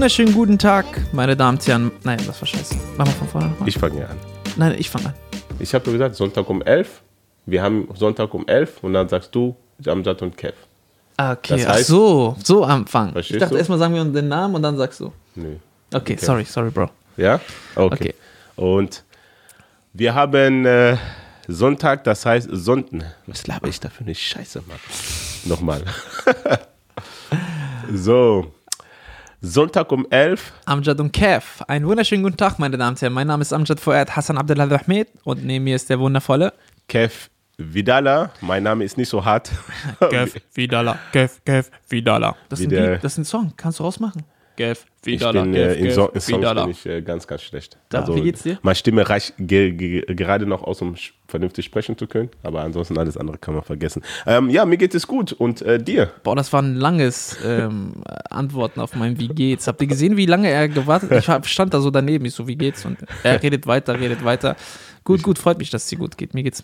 Wunderschönen guten Tag, meine Damen und Herren. Nein, das war scheiße. Machen wir von vorne nochmal. Ich fange ja an. Nein, ich fange an. Ich habe gesagt, Sonntag um 11. Wir haben Sonntag um 11 und dann sagst du Amjad und Kev. Ah, Okay, Das ach heißt- so, so anfangen. Verstehst Ich dachte erstmal sagen wir den Namen und dann sagst du. Nö. Okay, sorry, sorry, Bro. Ja? Okay. Okay. Und wir haben äh, Sonntag, das heißt Sonntag. Was laber ich da für eine Scheiße, Mann? Nochmal. so. Sonntag um 11. Amjad und Kev. Einen wunderschönen guten Tag, meine Damen und Herren. Mein Name ist Amjad Fuad Hassan Abdullah Ahmed und neben mir ist der wundervolle Kev Vidala. Mein Name ist nicht so hart. Kev Vidala. Kev, Kev Vidala. Das ist, Wie ein der- Lied, das ist ein Song, kannst du rausmachen. Kev Ich Vidala. bin äh, in, so in Songs bin ich äh, ganz, ganz schlecht. Da, wie geht's dir? Meine Stimme reicht ge ge gerade noch aus, um vernünftig sprechen zu können, aber ansonsten alles andere kann man vergessen. Ähm, ja, mir geht es gut und äh, dir? Boah, das war ein langes ähm, Antworten auf mein Wie geht's. Habt ihr gesehen, wie lange er gewartet hat? Ich stand da so daneben, ich so, wie geht's? Und er redet weiter, redet weiter. Gut, gut, freut mich, dass es dir gut geht. Mir geht's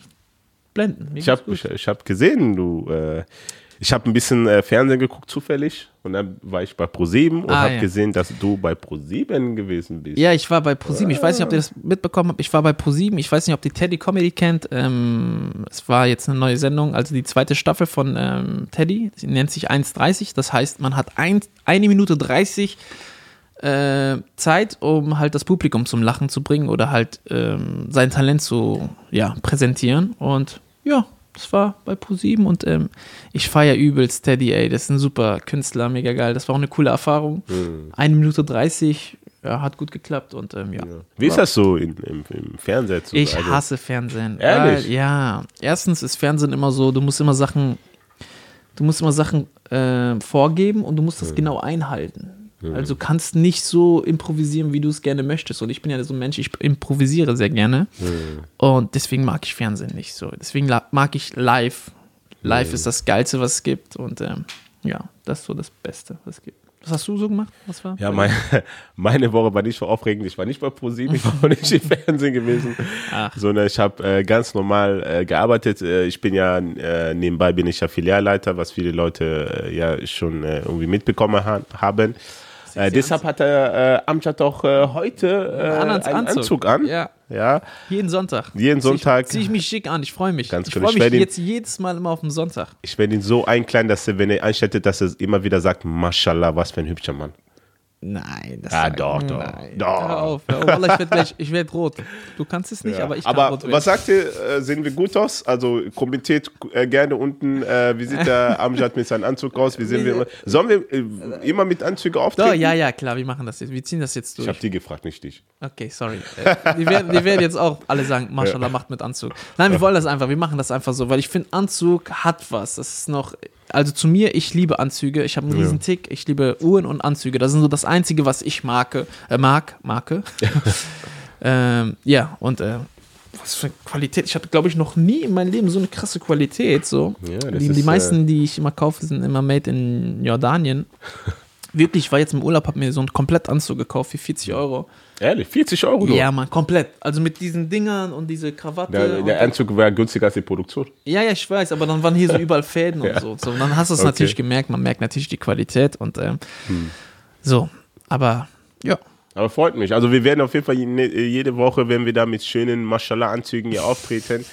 blenden. Mir Ich habe ich, ich hab gesehen, du. Ich habe ein bisschen äh, Fernsehen geguckt zufällig und dann war ich bei ProSieben und Ah, habe ja. gesehen, dass du bei ProSieben gewesen bist. Ja, ich war bei ProSieben. Ich weiß nicht, ob ihr das mitbekommen habt. Ich war bei ProSieben. Ich weiß nicht, ob die Teddy Comedy kennt. Ähm, es war jetzt eine neue Sendung, also die zweite Staffel von ähm, Teddy. Sie nennt sich 1,30. Das heißt, man hat ein, eine Minute 30 äh, Zeit, um halt das Publikum zum Lachen zu bringen oder halt ähm, sein Talent zu ja, präsentieren. Und ja, das war bei ProSieben und ähm, ich feiere übelst Teddy, ey. Das ist ein super Künstler, mega geil. Das war auch eine coole Erfahrung. Eine Minute 30, ja, hat gut geklappt und ähm, ja. Wie ist das so in, im, im Fernsehen zu Ich also, hasse Fernsehen. Ehrlich? Weil, ja. Erstens ist Fernsehen immer so, du musst immer Sachen, du musst immer Sachen äh, vorgeben und du musst das genau einhalten. Also du kannst nicht so improvisieren, wie du es gerne möchtest. Und ich bin ja so ein Mensch, ich improvisiere sehr gerne. Und deswegen mag ich Fernsehen nicht so. Deswegen mag ich live. Live ist das Geilste, was es gibt. Und ähm, ja, das ist so das Beste, was es gibt. Was hast du so gemacht? Was war? Ja, mein, meine Woche war nicht so aufregend. Ich war nicht bei ProSieben, ich war auch nicht im Fernsehen gewesen, Ach. sondern ich habe äh, ganz normal äh, gearbeitet. Äh, ich bin ja äh, nebenbei bin ich ja Filialleiter, was viele Leute äh, ja schon äh, irgendwie mitbekommen ha haben. Äh, deshalb hat der äh, Amjad auch äh, heute äh, Einen einen Anzug. Anzug, an. Ja. ja. Jeden Sonntag. Jeden Zieh Sonntag. Ich, zieh ich mich schick an, ich freue mich. Ganz ich freue Ich mich ihn- jetzt jedes Mal immer auf den Sonntag. Ich werde ihn so einkleiden, dass er, wenn er einschaltet, dass er immer wieder sagt, Mashallah, was für ein hübscher Mann. Nein, das Ah, doch, doch, Nein. doch. Hör auf, hör auf. Wallah, ich werde gleich, ich werde rot. Du kannst es nicht, Ja. aber ich kann Aber rot werden. was sagt ihr, äh, sehen wir gut aus? Also kommentiert äh, gerne unten, äh, wie sieht der Amjad mit seinem Anzug aus? Wie sehen wir immer? Sollen wir immer mit Anzügen auftreten? Doch, ja, ja, klar, wir machen das jetzt. Wir ziehen das jetzt Ich durch. habe die gefragt, nicht dich. Okay, sorry. Die, werden, die werden jetzt auch alle sagen, Mashallah macht mit Anzug. Nein, wir wollen das einfach, wir machen das einfach so, weil ich finde, Anzug hat was. Das ist noch, also zu mir, ich liebe Anzüge, ich habe einen riesen Tick, ich liebe Uhren und Anzüge. Das sind so das Einzige, was ich mag, äh, mag, marke. ähm, ja, und äh, was für Qualität. Ich hatte, glaube ich, noch nie in meinem Leben so eine krasse Qualität. So. Ja, die, ist, die äh, meisten, die ich immer kaufe, sind immer made in Jordanien. Wirklich, ich war jetzt im Urlaub, habe mir so einen Komplettanzug gekauft für 40 Euro. Ehrlich, 40 Euro. Ja, Mann, komplett. Also mit diesen Dingern und diese Krawatte. Der, und der Anzug wäre günstiger als die Produktion. ja, ja, ich weiß, aber dann waren hier so überall Fäden und Ja. so. so. Und dann hast du es Okay. natürlich gemerkt, man merkt natürlich die Qualität und ähm, so. Aber ja, Aber freut mich. Also wir werden auf jeden Fall jede, Woche, wenn wir da mit schönen Mashallah-Anzügen hier auftreten.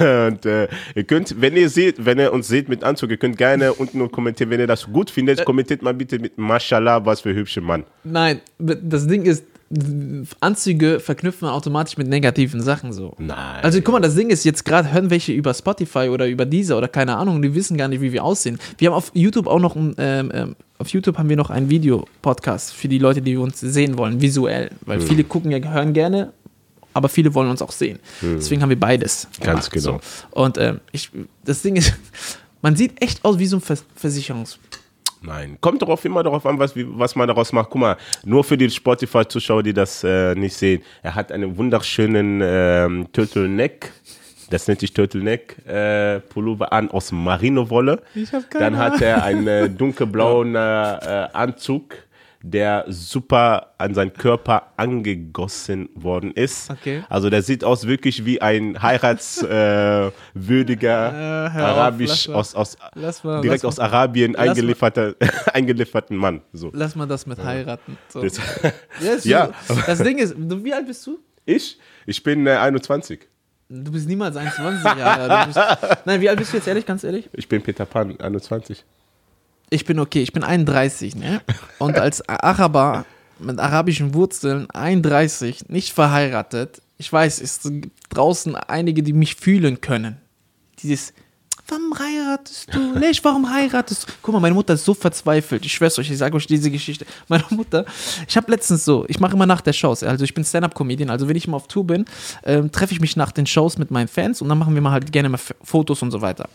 Und äh, ihr könnt, wenn ihr seht, wenn ihr uns seht mit Anzug, ihr könnt gerne unten kommentieren, wenn ihr das gut findet, kommentiert mal bitte mit Mashallah, was für hübsche Mann. nein, das Ding ist, Anzüge verknüpfen wir automatisch mit negativen Sachen so. Nein. Also guck mal, das Ding ist, jetzt gerade hören welche über Spotify oder über Deezer oder keine Ahnung, die wissen gar nicht, wie wir aussehen. Wir haben auf YouTube auch noch ein, ähm, ähm, auf YouTube haben wir noch einen Videopodcast für die Leute, die uns sehen wollen, visuell. Weil Hm. viele gucken ja, hören gerne, aber viele wollen uns auch sehen. Deswegen haben wir beides. Hm. Ganz gemacht, genau. So. Und ähm, ich, das Ding ist, man sieht echt aus wie so ein Vers Versicherungs. Nein, kommt darauf immer darauf an, was, wie, was man daraus macht. Guck mal, nur für die Spotify-Zuschauer, die das äh, nicht sehen. Er hat einen wunderschönen ähm, Turtleneck, das nennt sich Turtleneck äh, Pullover an aus Marinowolle. Ich hab keine Dann hat er einen äh, dunkelblauen äh, äh, Anzug der super an seinen Körper angegossen worden ist. Okay. Also der sieht aus wirklich wie ein heiratswürdiger äh, Äh, auf, arabisch mal. aus, aus mal, direkt aus Arabien eingelieferter, eingelieferten Mann. So. Lass mal das mit heiraten. So. Das- Ja, ist Ja. Das Ding ist, du, wie alt bist du? Ich? Ich bin äh, 21. Du bist niemals 21 Jahre. alt. Nein, wie alt bist du jetzt ehrlich, ganz ehrlich? Ich bin Peter Pan, 21. Ich bin okay, ich bin 31, ne? Und als Araber mit arabischen Wurzeln, 31, nicht verheiratet, ich weiß, es gibt draußen einige, die mich fühlen können. Dieses, warum heiratest du? Lech, warum heiratest du? Guck mal, meine Mutter ist so verzweifelt. Ich schwör's euch, ich sage euch diese Geschichte. Meine Mutter, ich habe letztens so, ich mache immer nach der Shows, also ich bin Stand-Up-Comedian, also wenn ich mal auf Tour bin, ähm, treffe ich mich nach den Shows mit meinen Fans und dann machen wir mal halt gerne mal Fotos und so weiter.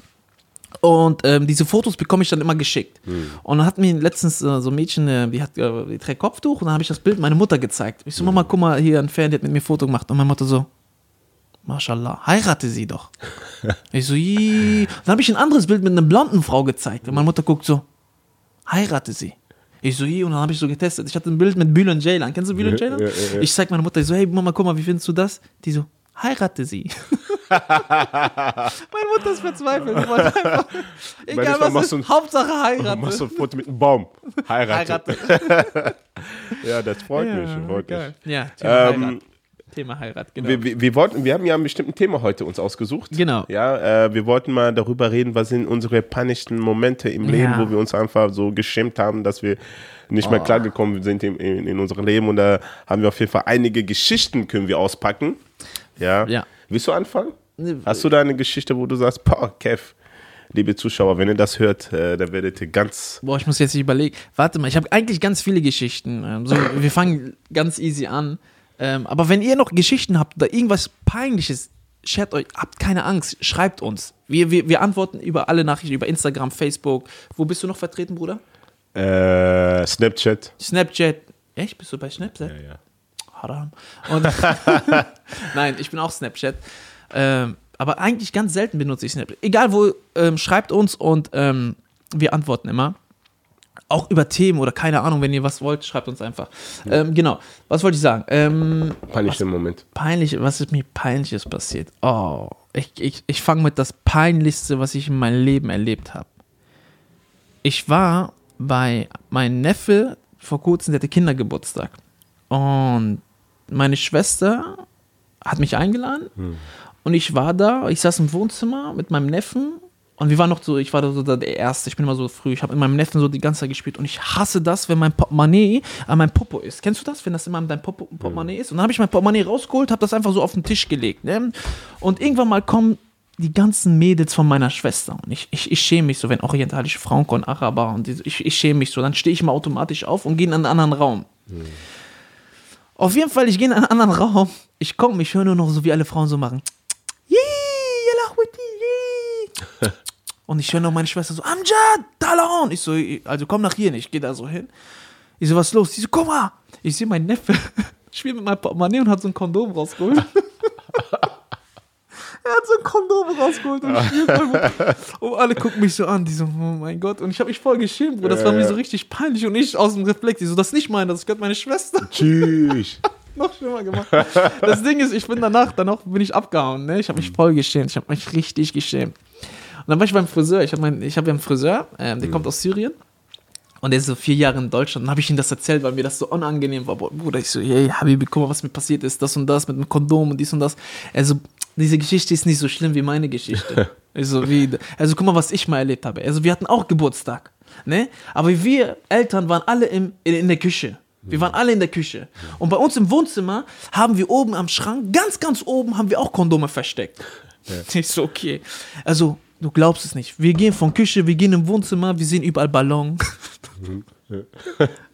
Und ähm, diese Fotos bekomme ich dann immer geschickt. Und dann hat mir letztens äh, so ein Mädchen, äh, die hat äh, die trägt Kopftuch und dann habe ich das Bild meiner Mutter gezeigt. Ich so, Mama, guck mal, hier ein Fan, der hat mit mir ein Foto gemacht. Und meine Mutter so, Mashallah, heirate sie doch. ich so, "Ih." Dann habe ich ein anderes Bild mit einer blonden Frau gezeigt. Und meine Mutter guckt so, heirate sie. Ich so, hier, und dann habe ich so getestet. Ich hatte ein Bild mit Bülent Ceylan. Kennst du Bülent Ceylan? Ja, ja, ja. Ich zeig meiner Mutter, ich so, hey Mama, guck mal, wie findest du das? Die so, heirate sie. Meine Mutter ist verzweifelt. Einfach, egal was machst ist, du ein- Hauptsache Du machst so heiraten. ein Foto mit einem Baum. Heirate. Heirate. Ja, das freut mich. Freut mich. Ja, Thema Ähm, Heirat. Thema Heirat, genau. Wir, wir, wir, wollten, wir haben ja ein bestimmtes Thema heute uns ausgesucht. Genau. Ja, äh, wir wollten mal darüber reden, was sind unsere peinlichsten Momente im Leben, Ja. wo wir uns einfach so geschämt haben, dass wir nicht mehr klargekommen sind in, in, in unserem Leben. Und da haben wir auf jeden Fall einige Geschichten können wir auspacken. Ja. Ja. Willst du anfangen? Hast du da eine Geschichte, wo du sagst, boah, Kev, liebe Zuschauer, wenn ihr das hört, äh, dann werdet ihr ganz Boah, ich muss jetzt nicht überlegen. Warte mal, ich habe eigentlich ganz viele Geschichten. Ähm, so, wir fangen ganz easy an. Ähm, aber wenn ihr noch Geschichten habt oder irgendwas Peinliches, shared euch, habt keine Angst, schreibt uns. Wir, wir, wir antworten über alle Nachrichten, über Instagram, Facebook. Wo bist du noch vertreten, Bruder? äh, Snapchat. Snapchat. Echt? Bist du bei Snapchat? Ja, ja. Haram. Und Nein, ich bin auch Snapchat. Ähm, aber eigentlich ganz selten benutze ich Snapchat. Egal wo, ähm, schreibt uns und ähm, wir antworten immer. Auch über Themen oder keine Ahnung, wenn ihr was wollt, schreibt uns einfach. Ähm, genau, was wollte ich sagen? Ähm, Peinlichster Moment. peinlich, was ist mir peinliches passiert? Oh, ich, ich, ich fange mit das Peinlichste, was ich in meinem Leben erlebt habe. Ich war bei meinem Neffe vor kurzem, der hatte Kindergeburtstag. Und meine Schwester hat mich eingeladen. Und ich war da, ich saß im Wohnzimmer mit meinem Neffen. Und wir waren noch so, ich war da so der Erste, ich bin immer so früh, ich habe mit meinem Neffen so die ganze Zeit gespielt und ich hasse das, wenn mein Portemonnaie an meinem Popo ist. Kennst du das, wenn das immer an deinem Popo, Portemonnaie ist? Und dann habe ich mein Portemonnaie rausgeholt, habe das einfach so auf den Tisch gelegt. Ne? Und irgendwann mal kommen die ganzen Mädels von meiner Schwester und ich, ich, ich schäme mich so, wenn orientalische Frauen kommen, Araber und ich, ich schäme mich so, dann stehe ich mal automatisch auf und gehe in einen anderen Raum. Auf jeden Fall, ich gehe in einen anderen Raum, ich komme, ich höre nur noch so, wie alle Frauen so machen. Und ich höre noch meine Schwester so, Amjad, Talon. Ich so, also komm nach hier. Ich gehe da so hin. Ich so, was ist los? Die so, guck mal. Ich sehe meinen Neffe spielt mit meinem Portemonnaie und hat so ein Kondom rausgeholt. er hat so ein Kondom rausgeholt und spielt. Und alle gucken mich so an. Die so, oh mein Gott. Und ich habe mich voll geschämt, Bro. Das war mir so richtig peinlich. Und ich aus dem Reflex. Die so, das ist nicht meine, das gehört meine Schwester. Tschüss. noch schlimmer gemacht. Das Ding ist, ich bin danach, danach bin ich abgehauen, ne? Ich habe mich voll geschämt. Ich habe mich richtig geschämt. Und dann war ich beim Friseur. Ich habe mein, ich habe ja einen Friseur, ähm, der kommt aus Syrien. Und der ist so vier Jahre in Deutschland. Dann habe ich ihm das erzählt, weil mir das so unangenehm war. Bruder, ich so, hey, Habibi, guck mal, was mir passiert ist. Das und das mit dem Kondom und dies und das. Also, diese Geschichte ist nicht so schlimm wie meine Geschichte. also, wie, also, guck mal, was ich mal erlebt habe. Also, wir hatten auch Geburtstag. Ne? Aber wir Eltern waren alle im, in, in der Küche. Wir waren alle in der Küche. Und bei uns im Wohnzimmer haben wir oben am Schrank, ganz, ganz oben, haben wir auch Kondome versteckt. Ich so, okay. Also, du glaubst es nicht. Wir gehen von Küche, wir gehen im Wohnzimmer, wir sehen überall Ballon.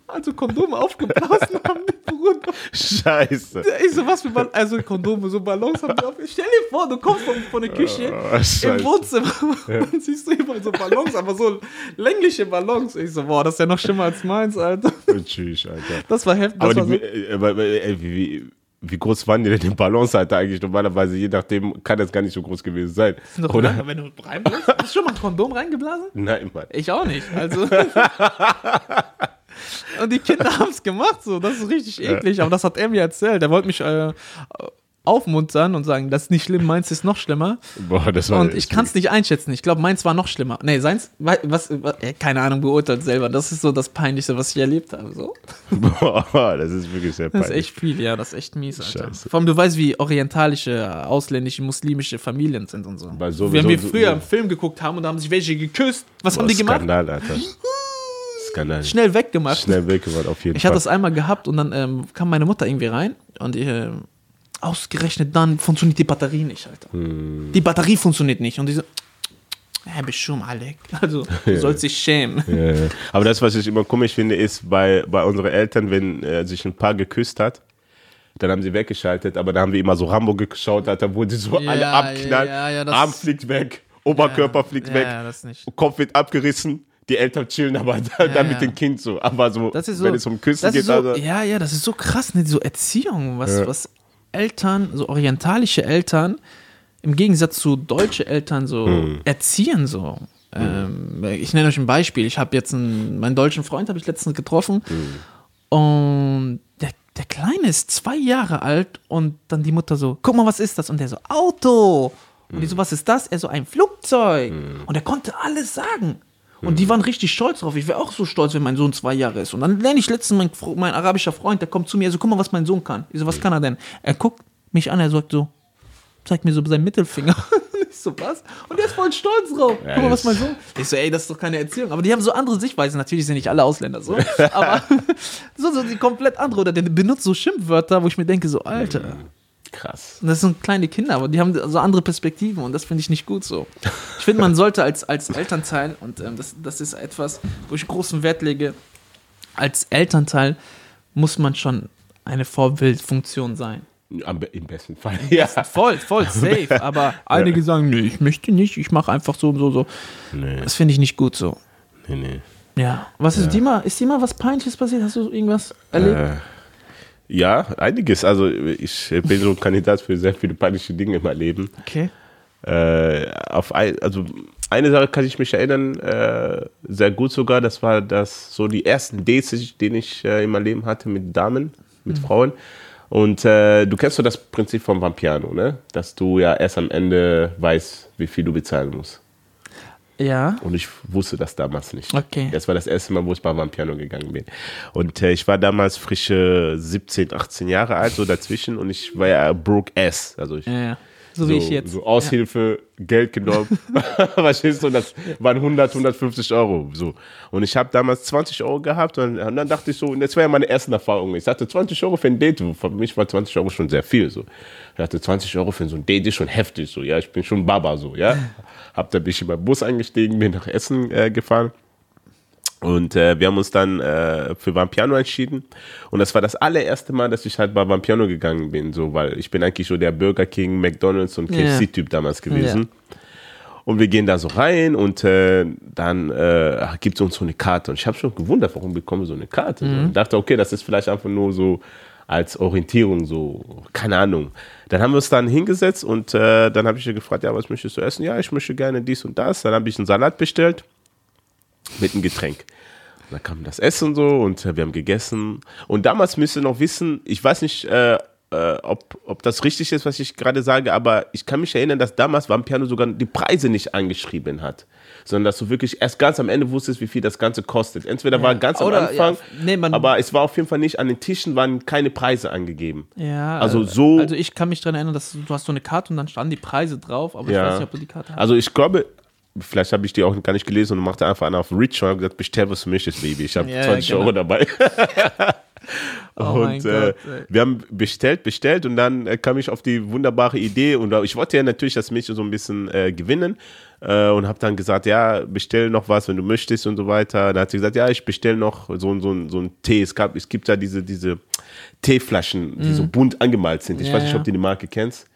Also Kondome aufgeblasen haben Bruder. Scheiße. Ich so, was für Ballons, also Kondome, so Ballons haben wir auf. Stell dir vor, du kommst von, von der Küche Oh, im Wohnzimmer und siehst du überall so Ballons, aber so längliche Ballons. Ich so, boah, das ist ja noch schlimmer als meins, Alter. Tschüss, Alter. Das war heftig. Aber Das die, war so, äh, aber, äh, wie, wie groß waren die denn die Ballons halt eigentlich? Normalerweise, je nachdem, kann das gar nicht so groß gewesen sein. sind doch Oder? lange, wenn du reinbläst. Hast du schon mal ein Kondom reingeblasen? Nein, Mann. Ich auch nicht. Also. und die Kinder haben es gemacht, so. Das ist richtig eklig, aber das hat er mir erzählt. Er wollte mich äh, aufmuntern und sagen, das ist nicht schlimm, meins ist noch schlimmer. Boah, das war Und ich kann es nicht einschätzen. Ich glaube, meins war noch schlimmer. Nee, seins, was, was keine Ahnung, beurteilt selber. Das ist so das Peinlichste, was ich erlebt habe. So. Boah, das ist wirklich sehr Das ist peinlich. echt viel, ja, das ist echt mies, Alter. Scheiße. Vor allem, du weißt, wie orientalische, ausländische, muslimische Familien sind und so. Weil sowieso- Wenn wir so- früher so- einen Film geguckt haben und da haben sich welche geküsst, was Boah, haben die gemacht? Skandal, Alter. Skandal. Schnell weggemacht. Schnell weggemacht, auf jeden Ich Fall. hatte das einmal gehabt und dann ähm, kam meine Mutter irgendwie rein und äh, ausgerechnet dann funktioniert die Batterie nicht, Alter. Hm. Die Batterie funktioniert nicht und die so, schon Alec. Also, du sollst dich schämen. Ja, ja. Aber das, was ich immer komisch finde, ist bei, bei unseren Eltern, wenn äh, sich ein Paar geküsst hat, dann haben sie weggeschaltet, aber da haben wir immer so Rambo geschaut, Alter, wo die so alle abknallen. Arm fliegt weg, Oberkörper fliegt weg. Kopf wird abgerissen. Die Eltern chillen aber da, dann ja. mit dem Kind so. Aber so, Das ist so, wenn es um Küssen das geht, so, also, ja, ja, das ist so krass, ne? so Erziehung, was, was Eltern, so orientalische Eltern, im Gegensatz zu deutsche Eltern so Hm. erziehen so. Ähm, ich nenne euch ein Beispiel. Ich habe jetzt einen, meinen deutschen Freund habe ich letztens getroffen Hm. und der, der Kleine ist zwei Jahre alt und dann die Mutter so, guck mal, was ist das? Und der so, Auto. Und die so, was ist das? Er so, ein Flugzeug. Und er konnte alles sagen. Und die waren richtig stolz drauf. Ich wäre auch so stolz, wenn mein Sohn zwei Jahre ist. Und dann lerne ich letztens mein, mein arabischer Freund, der kommt zu mir, er so, guck mal, was mein Sohn kann. Ich so, was kann er denn? Er guckt mich an, er sagt so, zeigt mir so seinen Mittelfinger. ich so, was? Und der ist voll stolz drauf. Ja, Guck mal, was mein Sohn. Ich so, ey, das ist doch keine Erziehung. Aber die haben so andere Sichtweisen. Natürlich sind nicht alle Ausländer so. Aber so, so die komplett andere. Oder der benutzt so Schimpfwörter, wo ich mir denke, so, Alter. Krass. Und das sind kleine Kinder, aber die haben so andere Perspektiven und das finde ich nicht gut so. Ich finde, man sollte als, als Elternteil, und ähm, das, das ist etwas, wo ich großen Wert lege, als Elternteil muss man schon eine Vorbildfunktion sein. Am, Im besten Fall, ja. Voll, voll, safe. Aber einige sagen, nee, ich möchte nicht, ich mache einfach so, so, so. Nee, Das finde ich nicht gut so. nee, nee. Ja. Was ist dir mal, ist dir mal was Peinliches passiert? Hast du irgendwas erlebt? Äh, ja, einiges. Also ich bin so ein Kandidat für sehr viele peinliche Dinge in meinem Leben. Okay. Äh, auf ein, also eine Sache kann ich mich erinnern, äh, sehr gut sogar, das war das so die ersten Dates, die ich- äh, in meinem Leben hatte mit Damen, mit Frauen. Und äh, du kennst so das Prinzip vom Vampirano, ne? Dass du ja erst am Ende weißt, wie viel du bezahlen musst. Ja. Und ich wusste das damals nicht. Okay. Das war das erste Mal, wo ich bei Vampirano gegangen bin. Und äh, ich war damals frische 17, 18 Jahre alt, so dazwischen. Und ich war ja broke ass. Also ich Ja, ja. So, wie ich jetzt. So Aushilfe, Geld genommen. Verstehst du? Das waren 100, 150 Euro. So. Und ich habe damals 20 Euro gehabt und, und dann dachte ich so, und das war ja meine erste Erfahrung. Ich sagte 20 Euro für ein Date. Für mich war 20 Euro schon sehr viel. So. Ich dachte 20 Euro für so ein Date ist schon heftig. So. Ja, ich bin schon Baba. So. Ja. Hab da ein bisschen beim Bus eingestiegen, bin nach Essen äh, gefahren. Und äh, wir haben uns dann äh, für Vampiano entschieden. Und das war das allererste Mal, dass ich halt bei Vampiano gegangen bin, so, weil ich bin eigentlich so der Burger King, McDonalds und Ja. KFC-Typ damals gewesen. Und wir gehen da so rein und äh, dann äh, gibt es uns so eine Karte. Und ich habe schon gewundert, warum bekommen wir so eine Karte? So. Und dachte, okay, das ist vielleicht einfach nur so als Orientierung, so, keine Ahnung. Dann haben wir uns dann hingesetzt und äh, dann habe ich gefragt, ja, was möchtest du essen? Ja, ich möchte gerne dies und das. Dann habe ich einen Salat bestellt mit einem Getränk. Und dann kam das Essen so und äh, wir haben gegessen. Und damals müsst ihr noch wissen, ich weiß nicht, äh, äh, ob, ob das richtig ist, was ich gerade sage, aber ich kann mich erinnern, dass damals Vampirano sogar die Preise nicht angeschrieben hat. Sondern dass du wirklich erst ganz am Ende wusstest, wie viel das Ganze kostet. Entweder war ganz am Oder, Anfang, ja, nee, aber es war auf jeden Fall nicht, an den Tischen waren keine Preise angegeben. Ja, Also so- Also ich kann mich daran erinnern, dass du, hast so eine Karte und dann standen die Preise drauf, aber ich weiß nicht, ob du die Karte hast. Also ich glaube, vielleicht habe ich die auch gar nicht gelesen und machte einfach einen auf Rich und habe gesagt, bestell, was du möchtest, Baby. Ich habe Ja, 20 genau. Euro dabei. Oh und äh, Gott, wir haben bestellt, bestellt und dann äh, kam ich auf die wunderbare Idee und äh, ich wollte ja natürlich das Mädchen so ein bisschen äh, gewinnen äh, und habe dann gesagt, ja, bestell noch was, wenn du möchtest und so weiter. Dann hat sie gesagt, ja, ich bestell noch so, so, so ein Tee. Es, gab, es gibt ja diese, diese Teeflaschen, die so bunt angemalt sind. Ich Ja, weiß nicht, ob du die Marke kennst.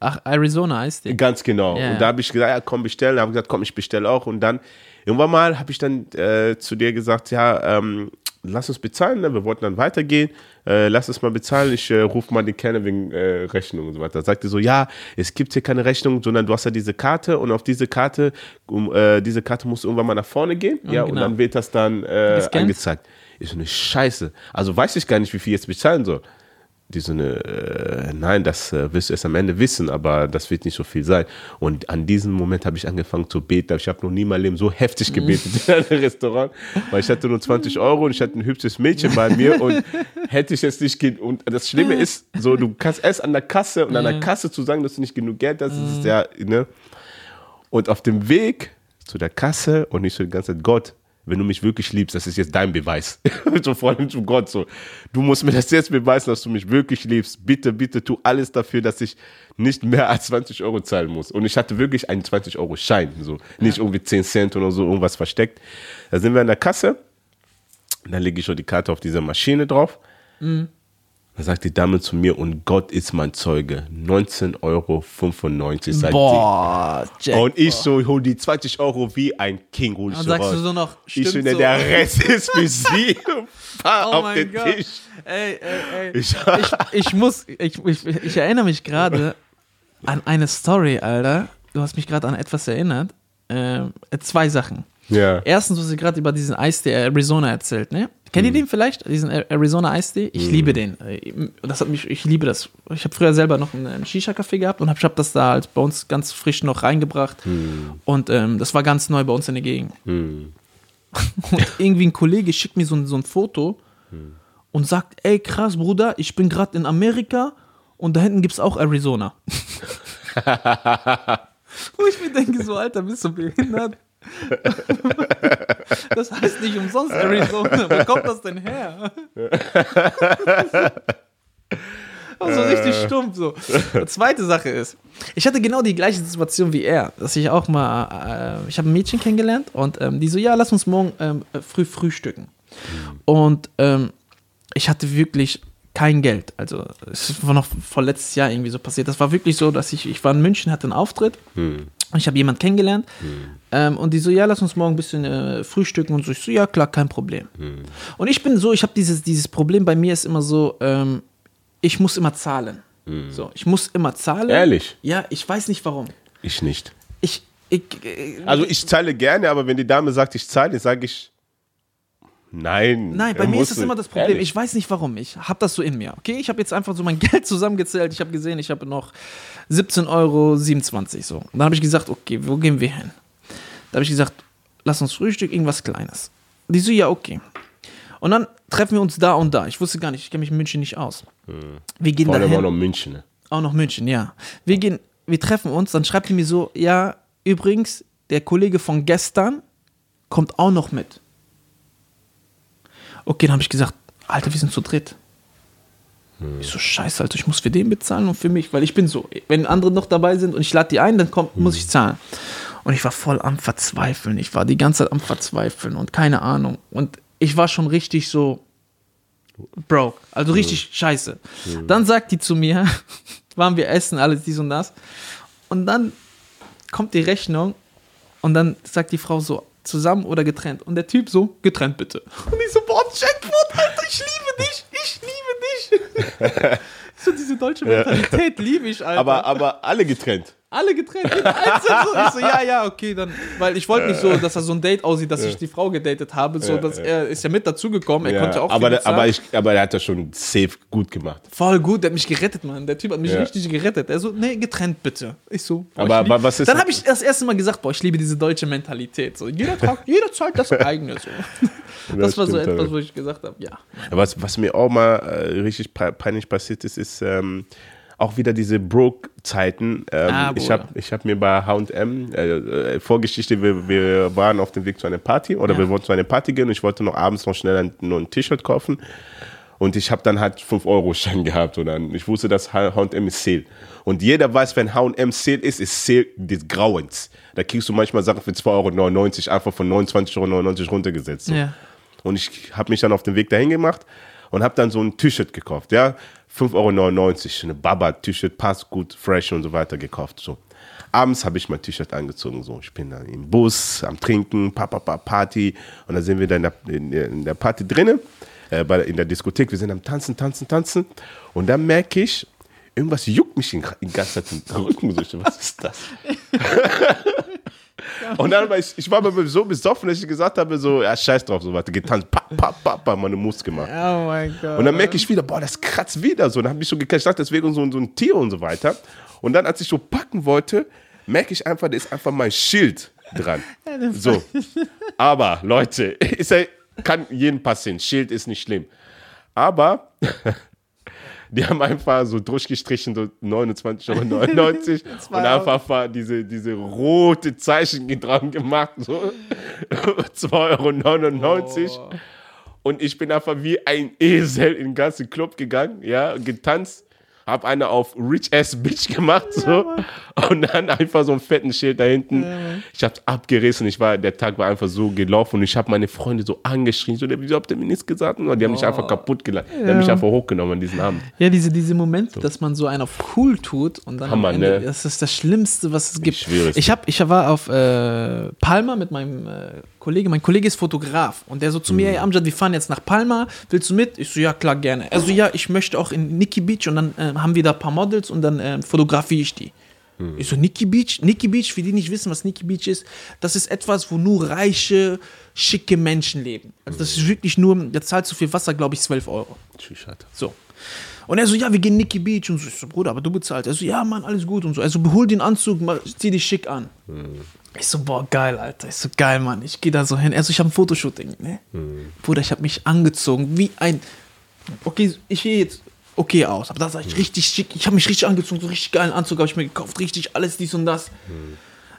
Ach, Arizona heißt die. Ganz genau. Ja, und ja. da habe ich gesagt, ja, komm, bestell. Dann habe ich gesagt, komm, ich bestelle auch. Und dann irgendwann mal habe ich dann äh, zu dir gesagt, ja, ähm, lass uns bezahlen, ne? wir wollten dann weitergehen, äh, lass uns mal bezahlen, ich äh, rufe mal den Kellner wegen äh, Rechnung und so weiter. Da sagte so, ja, es gibt hier keine Rechnung, sondern du hast ja diese Karte und auf diese Karte, um, äh, diese Karte musst du irgendwann mal nach vorne gehen, ja, und genau. dann wird das dann äh, angezeigt. Ich so eine Scheiße. Also weiß ich gar nicht, wie viel ich jetzt bezahlen soll. Die so eine, äh, nein, das äh, wirst du erst am Ende wissen, aber das wird nicht so viel sein. Und an diesem Moment habe ich angefangen zu beten. Ich habe noch nie in meinem Leben so heftig gebetet in einem Restaurant, weil ich hatte nur 20 Euro und ich hatte ein hübsches Mädchen bei mir und hätte ich jetzt nicht und das Schlimme ist, so du kannst erst an der Kasse und an der Kasse zu sagen, dass du nicht genug Geld hast, das ist ja, ne? Und auf dem Weg zu der Kasse und ich so die ganze Zeit, Gott, wenn du mich wirklich liebst, das ist jetzt dein Beweis. so vor allem zu Gott so. Du musst mir das jetzt beweisen, dass du mich wirklich liebst. Bitte, bitte tu alles dafür, dass ich nicht mehr als 20 Euro zahlen muss. Und ich hatte wirklich einen 20-Euro-Schein. So. Nicht irgendwie 10 Cent oder so, irgendwas versteckt. Da sind wir an der Kasse. Dann lege ich schon die Karte auf diese Maschine drauf. Da sagt die Dame zu mir, und Gott ist mein Zeuge. 19,95 Euro. Boah, Jack. Und ich so, hol die 20 Euro wie ein King, hol ich Dann so sagst raus. du so noch, ich stimmt finde, so. der Rest ist für sie. Oh auf mein den Gott. Tisch. Ey, ey, ey. Ich- Ich, ich muss, ich, ich, ich erinnere mich gerade an eine Story, Alter. Du hast mich gerade an etwas erinnert. Äh, zwei Sachen. Ja. Erstens, du hast gerade über diesen Eistee Arizona erzählt, ne? Kennt ihr den vielleicht? Diesen Arizona Eistee? Ich liebe den. Das hat mich, ich liebe das. Ich habe früher selber noch einen, Shisha-Café gehabt und habe hab das da als bei uns ganz frisch noch reingebracht. Und ähm, das war ganz neu bei uns in der Gegend. Und irgendwie ein Kollege schickt mir so ein, so ein Foto und sagt, ey krass, Bruder, ich bin gerade in Amerika und da hinten gibt es auch Arizona. Wo ich mir denke, so, Alter, bist du behindert? Das heißt nicht umsonst Arizona. Wo kommt das denn her? Also richtig stumpf so. Die zweite Sache ist, ich hatte genau die gleiche Situation wie er, dass ich auch mal, äh, ich habe ein Mädchen kennengelernt und ähm, die so, ja, lass uns morgen ähm, äh, früh frühstücken. Und ähm, ich hatte wirklich kein Geld. Also es war noch vorletztes Jahr irgendwie so passiert. Das war wirklich so, dass ich, ich war in München, hatte einen Auftritt und ich habe jemanden kennengelernt ähm, und die so, ja, lass uns morgen ein bisschen äh, frühstücken und so. Ich so, ja, klar, kein Problem. Und ich bin so, ich habe dieses, dieses Problem bei mir ist immer so, ähm, ich muss immer zahlen. So, ich muss immer zahlen. Ehrlich? Ja, ich weiß nicht warum. Ich nicht. Ich, ich, äh, Also ich zahle gerne, aber wenn die Dame sagt, ich zahle, sage ich, nein. Nein, bei mir ist das immer das Problem. Ehrlich? Ich weiß nicht warum. Ich habe das so in mir. Okay, ich habe jetzt einfach so mein Geld zusammengezählt. Ich habe gesehen, ich habe noch 17,27 Euro. So. Und dann habe ich gesagt, okay, wo gehen wir hin? Da habe ich gesagt, lass uns Frühstück, irgendwas Kleines. Die so, ja, okay. Und dann treffen wir uns da und da. Ich wusste gar nicht, ich kenne mich in München nicht aus. Wir gehen Vor allem auch noch München. ne? Auch noch München, ja. Wir gehen, wir treffen uns, dann schreibt die mir so, ja, übrigens, der Kollege von gestern kommt auch noch mit. Okay, dann habe ich gesagt, Alter, wir sind zu dritt. Ich so, scheiße, Alter, ich muss für den bezahlen und für mich, weil ich bin so, wenn andere noch dabei sind und ich lade die ein, dann kommt, muss ich zahlen. Und ich war voll am Verzweifeln. Ich war die ganze Zeit am Verzweifeln und keine Ahnung. Und ich war schon richtig so broke, also richtig scheiße. Dann sagt die zu mir, waren wir essen, alles dies und das. Und dann kommt die Rechnung und dann sagt die Frau so, zusammen oder getrennt. Und der Typ so, getrennt bitte. Und ich so, boah, Jackpot, Alter, ich liebe dich, ich liebe dich. so diese deutsche Mentalität liebe ich, Alter. Aber, aber alle getrennt. Alle getrennt, jeder einzeln so. Ich so, ja, ja, okay, dann, weil ich wollte nicht so, dass das so ein Date aussieht, dass ich die Frau gedatet habe, so, dass er ist ja mit dazugekommen, er konnte auch aber, der- aber, ich, aber er hat das schon safe gut gemacht. Voll gut, der hat mich gerettet, Mann. Der Typ hat mich Ja. richtig gerettet. Er so, nee, getrennt bitte. Ich so, boah, Aber- ich aber was ist- Dann habe ich das erste Mal gesagt, boah, ich liebe diese deutsche Mentalität. So, jeder, Tag, jeder zahlt das eigene. So. Das, war so etwas, wo ich gesagt habe, ja. Was, was mir auch mal äh, richtig pe- peinlich passiert ist, ist ähm, auch wieder diese Broke-Zeiten. Ähm, Ah, ich habe ich hab mir bei HM, äh, Vorgeschichte, wir, wir waren auf dem Weg zu einer Party oder Ja. wir wollten zu einer Party gehen und ich wollte noch abends noch schnell ein, nur ein T-Shirt kaufen. Und ich habe dann halt 5-Euro-Schein gehabt und dann, ich wusste, dass H&M ist Sale. Und jeder weiß, wenn H&M Sale ist, ist Sale des Grauens. Da kriegst du manchmal Sachen für 2,99 Euro einfach von 29,99 Euro runtergesetzt. So. Ja. Und ich habe mich dann auf den Weg dahin gemacht und habe dann so ein T-Shirt gekauft, ja. 5,99 Euro, eine Baba-T-Shirt, passt gut, fresh und so weiter gekauft. So. Abends habe ich mein T-Shirt angezogen, so. Ich bin dann im Bus, am Trinken, Papa, Papa, Party. Und dann sind wir dann in der, in der, in Party drinnen, äh, in der Diskothek. Wir sind am Tanzen, Tanzen, Tanzen. Und dann merke ich, irgendwas juckt mich die ganze Zeit im was ist das? Und dann war ich, ich war aber so besoffen, dass ich gesagt habe, so, ja, scheiß drauf, so weiter, getanzt, papp, papp, papp, papp, meine Mus gemacht. Oh mein Gott. Und dann merke ich wieder, boah, das kratzt wieder so. Und dann habe ich so gekratzt, ich dachte, das wäre so, so ein Tier und so weiter. Und dann, als ich so packen wollte, merke ich einfach, da ist einfach mein Schild dran. So. Aber, Leute, ist kann jedem passieren. Schild ist nicht schlimm. Aber die haben einfach so durchgestrichen, so 29,99 Euro und einfach war diese, diese rote Zeichen dran gemacht, so. 2,99 Euro. Und ich bin einfach wie ein Esel in den ganzen Club gegangen, ja, getanzt hab eine auf Rich Ass Bitch gemacht so und dann einfach so ein fetten Schild da hinten. ich hab's abgerissen. Ich war, der Tag war einfach so gelaufen und ich habe meine Freunde so angeschrien. So, wieso habt ihr mir nichts gesagt? Und die haben mich einfach kaputt gelacht. Die haben mich einfach hochgenommen an diesem Abend. Ja, diese, diese Momente, dass man so einen auf cool tut und dann am Hammer, Ende, ne? das ist das Schlimmste, was es gibt. es Ich, hab, ich war auf äh, Palma mit meinem äh, Kollege. Mein Kollege ist Fotograf und der so zu Mhm. mir, ey Amjad, wir fahren jetzt nach Palma, willst du mit? Ich so, ja klar, gerne. Er so, ja, ich möchte auch in Nikki Beach und dann äh, haben wir da ein paar Models und dann äh, fotografiere ich die. Mhm. Ich so, Nikki Beach? Nikki Beach, für die nicht wissen, was Nikki Beach ist, das ist etwas, wo nur reiche, schicke Menschen leben. Also das ist wirklich nur, da zahlst du für Wasser, glaube ich, 12 Euro. Tschüss. So. Und er so, ja, wir gehen Nikki Beach und so. Ich so, Bruder, aber du bezahlst. Er so, ja, Mann, alles gut und so. Also, hol den Anzug, mal, zieh dich schick an. Ich so, boah, geil, Alter. Ich so, geil, Mann. Ich gehe da so hin. Er so, ich habe ein Fotoshooting, ne? Bruder, ich habe mich angezogen wie ein. Okay, ich sehe jetzt okay aus, aber da sah ich richtig schick. Ich habe mich richtig angezogen, so richtig geilen Anzug habe ich mir gekauft, richtig alles dies und das.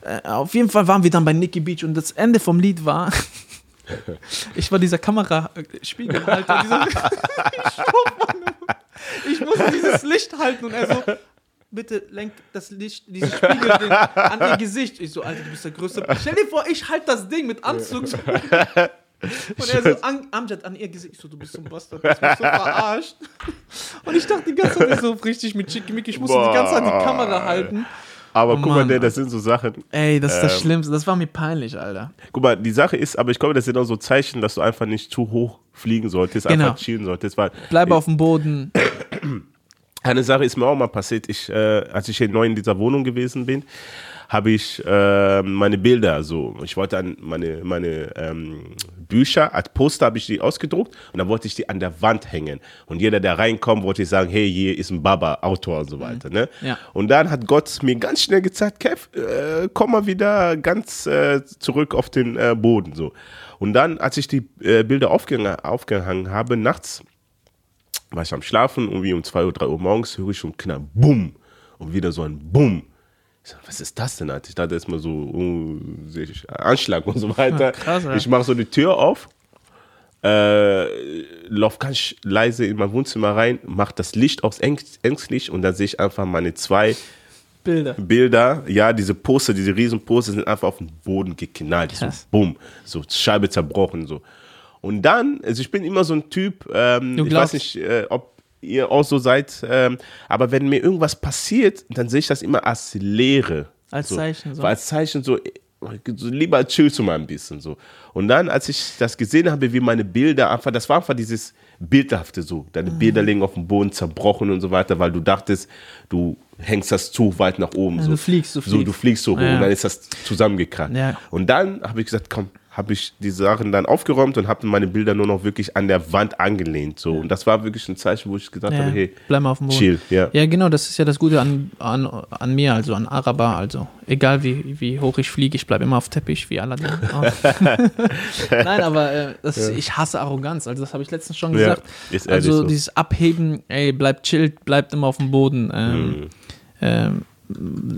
Äh, auf jeden Fall waren wir dann bei Nikki Beach und das Ende vom Lied war. Ich war dieser Kameraspiegelhalter. Dieser ich, schwör, Mann, ich musste dieses Licht halten und er so, bitte lenk das Licht, dieses Spiegel den, an ihr Gesicht. Ich so, Alter, du bist der Größte. Stell dir vor, ich halte das Ding mit Anzug. Und er so, an, Amjad, an ihr Gesicht. Ich so, du bist so ein Bastard, du mich so verarscht. Und ich dachte die ganze Zeit so richtig mit Schickimicki, ich musste die ganze Zeit die Kamera halten. Aber guck mal, Mann, der, das sind so Sachen. Ey, das ist das Ähm. Schlimmste. Das war mir peinlich, Alter. Guck mal, die Sache ist, aber ich glaube, das sind auch so Zeichen, dass du einfach nicht zu hoch fliegen solltest, Genau. einfach chillen solltest, weil Bleib auf dem Boden. Eine Sache ist mir auch mal passiert. Ich, äh, als ich hier neu in dieser Wohnung gewesen bin, habe ich äh, meine Bilder so. Ich wollte an meine, meine ähm, Bücher, als Poster habe ich die ausgedruckt und dann wollte ich die an der Wand hängen. Und jeder, der reinkommt, wollte ich sagen, hey, hier ist ein Baba, Autor und so weiter. Ne? Ja. Und dann hat Gott mir ganz schnell gezeigt, Kev, äh, komm mal wieder ganz äh, zurück auf den äh, Boden. So. Und dann, als ich die äh, Bilder aufgehangen, aufgehangen habe, nachts, war ich am Schlafen, irgendwie um 2 Uhr, 3 Uhr morgens, höre ich schon Knall, Bumm. Und wieder so ein Bumm. Ich sag, was ist das denn, Alter? Ich dachte erstmal so, ich Anschlag und so weiter. Ja, krass, ja. Ich mache so die Tür auf, äh, lauf ganz leise in mein Wohnzimmer rein, mach das Licht aus ängst- ängstlich und dann sehe ich einfach meine zwei Bilder. Bilder, ja, diese Poster, diese riesen Poster sind einfach auf den Boden geknallt. So, bumm, so Scheibe zerbrochen, so. Und dann, also ich bin immer so ein Typ, ähm, ich weiß nicht, äh, ob ihr auch so seid, ähm, aber wenn mir irgendwas passiert, dann sehe ich das immer als Lehre. Als so. Zeichen, so. Als Zeichen so, lieber chillst du mal ein bisschen so. Und dann, als ich das gesehen habe, wie meine Bilder einfach, das war einfach dieses Bildhafte so. Deine Mhm. Bilder liegen auf dem Boden zerbrochen und so weiter, weil du dachtest, du hängst das zu weit nach oben. so. du fliegst, du So, du fliegst. fliegst so hoch Ja. und dann ist das zusammengekracht. Ja. Und dann habe ich gesagt, komm, habe ich die Sachen dann aufgeräumt und habe meine Bilder nur noch wirklich an der Wand angelehnt. So. Und das war wirklich ein Zeichen, wo ich gesagt Ja, habe, hey, bleib mal auf dem Boden. chill. Ja. Ja, genau, das ist ja das Gute an, an, an mir, also an Araber. Also, egal wie, wie hoch ich fliege, ich bleibe immer auf Teppich, wie Aladdin. Oh. Nein, aber äh, das ist, ich hasse Arroganz. Also, das habe ich letztens schon Ja, gesagt. also, so. dieses Abheben, ey, bleibt chillt, bleibt immer auf dem Boden. Ähm, Mhm. ähm,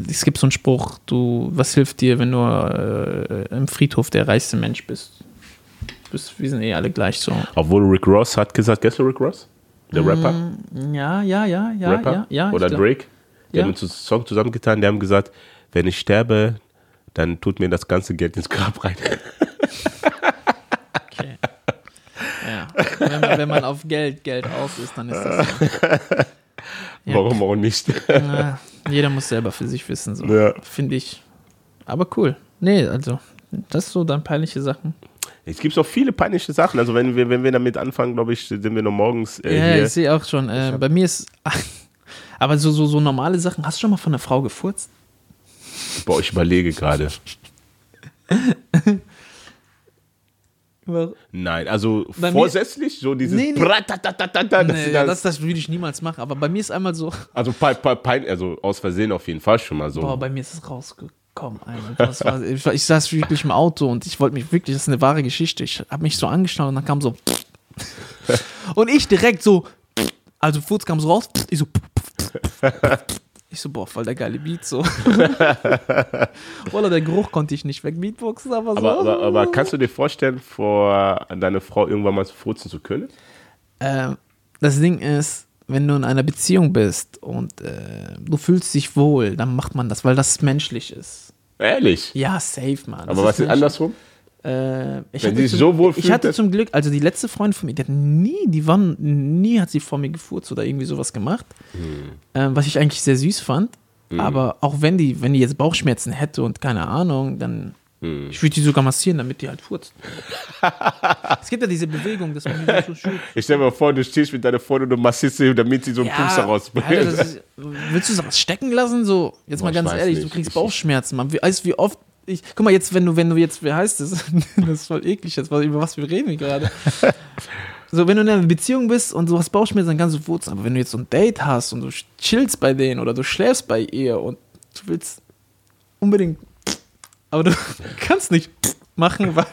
es gibt so einen Spruch, du, was hilft dir, wenn du äh, im Friedhof der reichste Mensch bist? bist? Wir sind eh alle gleich so. Obwohl Rick Ross hat gesagt, kennst du Rick Ross? Der Rapper? Ja, ja, ja, ja, Rapper? ja, ja. Oder Drake? Die Ja. haben uns einen Song zusammengetan, die haben gesagt, wenn ich sterbe, dann tut mir das ganze Geld ins Grab rein. Okay. Ja. Wenn, man- wenn man auf Geld, Geld aus ist, dann ist das so. Ja. Warum auch nicht? Ja, Jeder muss selber für sich wissen, so. Ja. Finde ich. Aber cool. Nee, also, das ist so dann peinliche Sachen. Es gibt auch viele peinliche Sachen. Also wenn wir, wenn wir damit anfangen, glaube ich, sind wir noch morgens äh, ja, hier. ich sehe auch schon. Äh, bei mir ist. Aber so, so, so normale Sachen. Hast du schon mal von einer Frau gefurzt? Boah, ich überlege gerade. Nein, also Bei vorsätzlich, so dieses Nee, nee. Dass Nee, ja, das, das würde ich niemals machen. Aber bei mir ist einmal so. also, also aus Versehen auf jeden Fall schon mal so. Boah, bei mir ist es rausgekommen. Das war, ich, ich saß wirklich im Auto und ich wollte mich wirklich, das ist eine wahre Geschichte. Ich habe mich so angeschaut und dann kam so. Und ich direkt so. Also Furz kam so raus. Ich so. Ich so, boah, voll der geile Beat so. Oder der Geruch konnte ich nicht wegbeatboxen, aber so. aber, aber, aber kannst du dir vorstellen, vor deine Frau irgendwann mal furzen zu können? Ähm, das Ding ist, wenn du in einer Beziehung bist und äh, du fühlst dich wohl, dann macht man das, weil das menschlich ist. Ehrlich? Ja, safe, man. Das aber was ist menschlich. andersrum? Äh, ich Wenn hatte sie sich zum, so wohl Ich fühlt, hatte dass- zum Glück, also die letzte Freundin von mir, die hat nie, die war, nie hat sie vor mir gefurzt oder irgendwie sowas gemacht, Hm. ähm, was ich eigentlich sehr süß fand. Aber auch wenn die, wenn die jetzt Bauchschmerzen hätte und keine Ahnung, dann Hm. ich würde die sogar massieren, damit die halt furzt. es gibt ja diese Bewegung, dass man die so schüttelt. Ich stell mir vor, du stehst mit deiner Freundin und massierst sie, damit sie so einen Pupser rausbringt. Alter, ist, willst du sowas stecken lassen? So, jetzt Boah, mal ich ganz weiß ehrlich, nicht. du kriegst Ich- Bauchschmerzen. Man, weißt du, wie oft ich. Guck mal, jetzt, wenn du, wenn du jetzt, wie heißt das? das ist voll eklig, jetzt, über was wir reden gerade. So, wenn du in einer Beziehung bist und du hast Bauchschmerzen, dann kannst du furzen. Aber wenn du jetzt so ein Date hast und du chillst bei denen oder du schläfst bei ihr und du willst unbedingt. Aber du kannst nicht machen, weil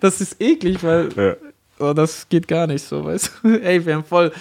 das ist eklig, weil. Oh, das geht gar nicht so, weißt du? Ey, wir haben voll.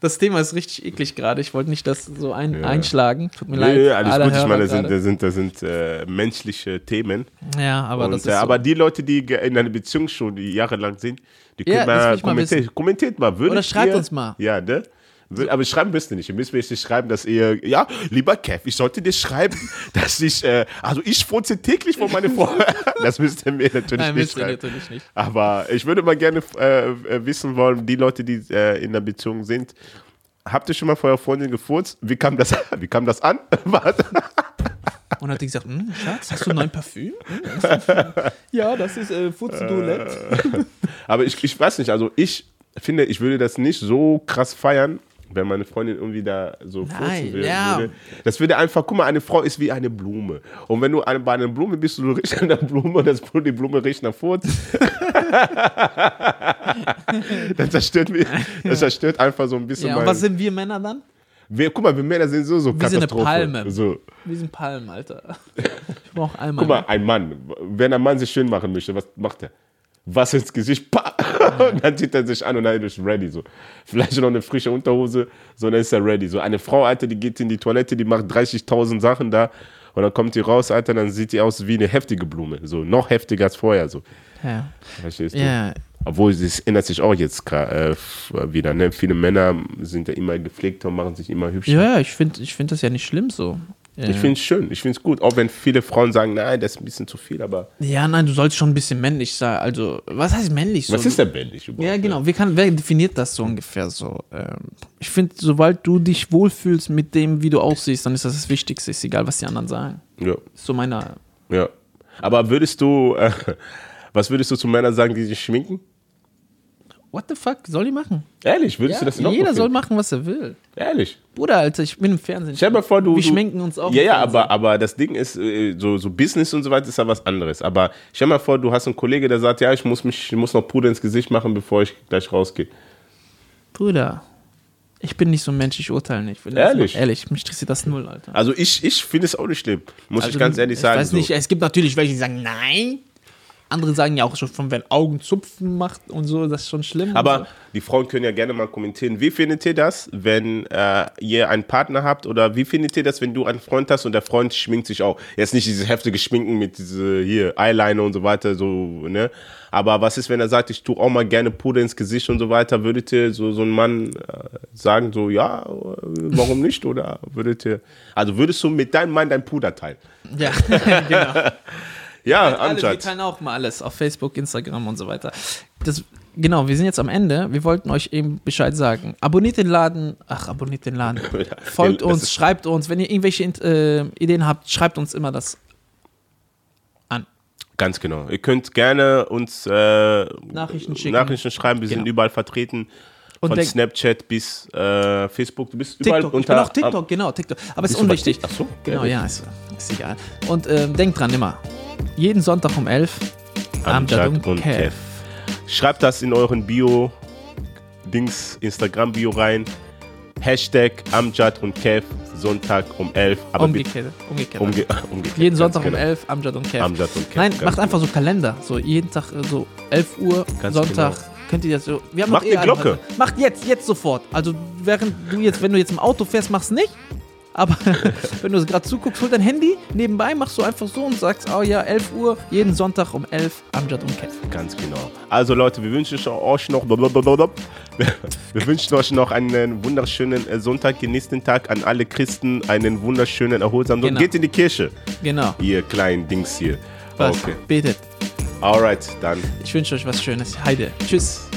Das Thema ist richtig eklig gerade. Ich wollte nicht das so ein, Ja. einschlagen. Tut mir Nee, leid. nee, alles alle gut. Ich Hörer meine, das sind, das sind, das sind äh, menschliche Themen. Ja, aber und, das ist. äh, so. aber die Leute, die in einer Beziehung schon jahrelang sind, die Ja, können will mal ich mal. Kommentiert mal. Würdet Oder schreibt ihr, uns mal. Ja, ne? Wür- Aber schreiben müsst ihr nicht. Ihr müsst mir jetzt nicht schreiben, dass ihr, ja, lieber Kev, ich sollte dir schreiben, dass ich, äh, also ich furze täglich vor meine Frau. das müsst ihr mir natürlich Nein, nicht schreiben. natürlich nicht. Aber ich würde mal gerne äh, äh, wissen wollen, die Leute, die äh, in der Beziehung sind, habt ihr schon mal vor eurer Freundin gefurzt? Wie kam das, wie kam das an? Warte. Und hat die gesagt: hm, Schatz, hast du ein neues Parfüm? Hm, ja, das ist äh, Fuzzi-Dolett. Aber ich, ich weiß nicht, also ich finde, ich würde das nicht so krass feiern, wenn meine Freundin irgendwie da so Nein, ja. würde. Das würde einfach, guck mal, eine Frau ist wie eine Blume. Und wenn du eine, bei einer Blume bist, du riechst an der Blume und das, die Blume riecht nach Furz. das zerstört mich, das zerstört einfach so ein bisschen Ja, und mein, was sind wir Männer dann? wir, Guck mal, wir Männer sind so, so Wir sind eine Katastrophe. Palme. So. Wir sind Palmen, Alter. Ich brauche einmal. Guck mal, ein Mann, wenn ein Mann sich schön machen möchte, was macht er? Was ins Gesicht, pa! und dann zieht er sich an und dann ist er ready. So. Vielleicht noch eine frische Unterhose, so dann ist er ready. So eine Frau, Alter, die geht in die Toilette, die macht 30.000 Sachen da und dann kommt die raus, Alter, dann sieht die aus wie eine heftige Blume. So noch heftiger als vorher. So. Ja. Verstehst du? ja. Obwohl, es ändert sich auch jetzt äh, wieder. Ne? Viele Männer sind ja immer gepflegter und machen sich immer hübscher. Ja, ja, ich finde ich find das ja nicht schlimm so. Ich finde es schön, ich finde es gut. Auch wenn viele Frauen sagen, nein, das ist ein bisschen zu viel, aber Ja, nein, du sollst schon ein bisschen männlich sein. Also, was heißt männlich so? was ist denn männlich überhaupt? Ja, genau. Wie kann, wer definiert das so ungefähr so? Ähm, ich finde, sobald du dich wohlfühlst mit dem, wie du aussiehst, dann ist das das Wichtigste. Ist egal, was die anderen sagen. Ja. Ist so meiner. Ja. Aber würdest du, äh, was würdest du zu Männern sagen, die sich schminken? What the fuck? Soll die machen? Ehrlich, würdest du das in Ordnung jeder soll machen, was er will. Ehrlich. Bruder, Alter, ich bin im Fernsehen. Stell dir mal vor, du. Wir du, schminken uns auch Ja, ja, aber, aber das Ding ist, äh, so, so Business und so weiter ist ja was anderes. Aber stell dir mal vor, du hast einen Kollege, der sagt, ja, ich muss mich, ich muss noch Puder ins Gesicht machen, bevor ich gleich rausgehe. Bruder, ich bin nicht so ein Mensch, ich urteile nicht. Wenn Ehrlich? Das, ehrlich, mich interessiert das null, Alter. Also ich, ich finde es auch nicht schlimm. Muss Also, ich ganz ehrlich sagen. Ich weiß so. nicht, es gibt natürlich welche, die sagen, nein. Andere sagen ja auch schon, von wenn Augenzupfen macht und so, das ist schon schlimm. Aber so. die Frauen können ja gerne mal kommentieren. Wie findet ihr das, wenn äh, ihr einen Partner habt? Oder wie findet ihr das, wenn du einen Freund hast und der Freund schminkt sich auch? Jetzt nicht dieses heftige Schminken mit diese hier Eyeliner und so weiter, so, ne? Aber was ist, wenn er sagt, ich tue auch mal gerne Puder ins Gesicht und so weiter? Würdet ihr so, so ein Mann äh, sagen, so, ja, äh, warum nicht? Oder würdet ihr, also würdest du mit deinem Mann dein Puder teilen? Ja, genau. Ja, Alle, wir Amjad. teilen auch mal alles auf Facebook, Instagram und so weiter. Das, genau, wir sind jetzt am Ende. Wir wollten euch eben Bescheid sagen. Abonniert den Laden. Ach, abonniert den Laden. Folgt uns, schreibt uns. Wenn ihr irgendwelche äh, Ideen habt, schreibt uns immer das an. Ganz genau. Ihr könnt gerne uns äh, Nachrichten schicken. Nachrichten schreiben. Wir sind Genau. überall vertreten. Und Von denk- Snapchat bis äh, Facebook. Du bist überall TikTok. Ich unter. bin auch TikTok, genau, TikTok. Aber es ist unwichtig. Ach so, Genau, ja, ist, ist egal. Und ähm, denkt dran immer, jeden Sonntag um 11 Amjad und und Kev. Schreibt das in euren Bio, Dings, Instagram-Bio rein. Hashtag Amjad und Kev, Sonntag um 11. Aber Umgekehrt. umgekehrt. umge umgekehrt. jeden Sonntag um genau. 11 Amjad und Kev. Amjad und Kev. Nein, macht einfach so Kalender. So jeden Tag äh, so 11 Uhr, Ganz Sonntag. genau. Könnt ihr das so. Wir haben Macht noch eh eine Glocke. alle- Macht jetzt, jetzt sofort. Also während du jetzt, wenn du jetzt im Auto fährst, machst nicht. Aber wenn du gerade zuguckst, hol dein Handy nebenbei, machst du einfach so und sagst, oh ja, 11 Uhr, jeden Sonntag um 11 Amjad und Kev. Ganz genau. Also Leute, wir wünschen euch noch, wir wünschen euch noch einen wunderschönen äh, Sonntag, genießt den Tag an alle Christen, einen wunderschönen, erholsamen Genau. Geht in die Kirche, Genau. ihr kleinen Dings hier. Was? Okay. Betet. Alright, dann Ich wünsche euch was Schönes. Heide. Tschüss.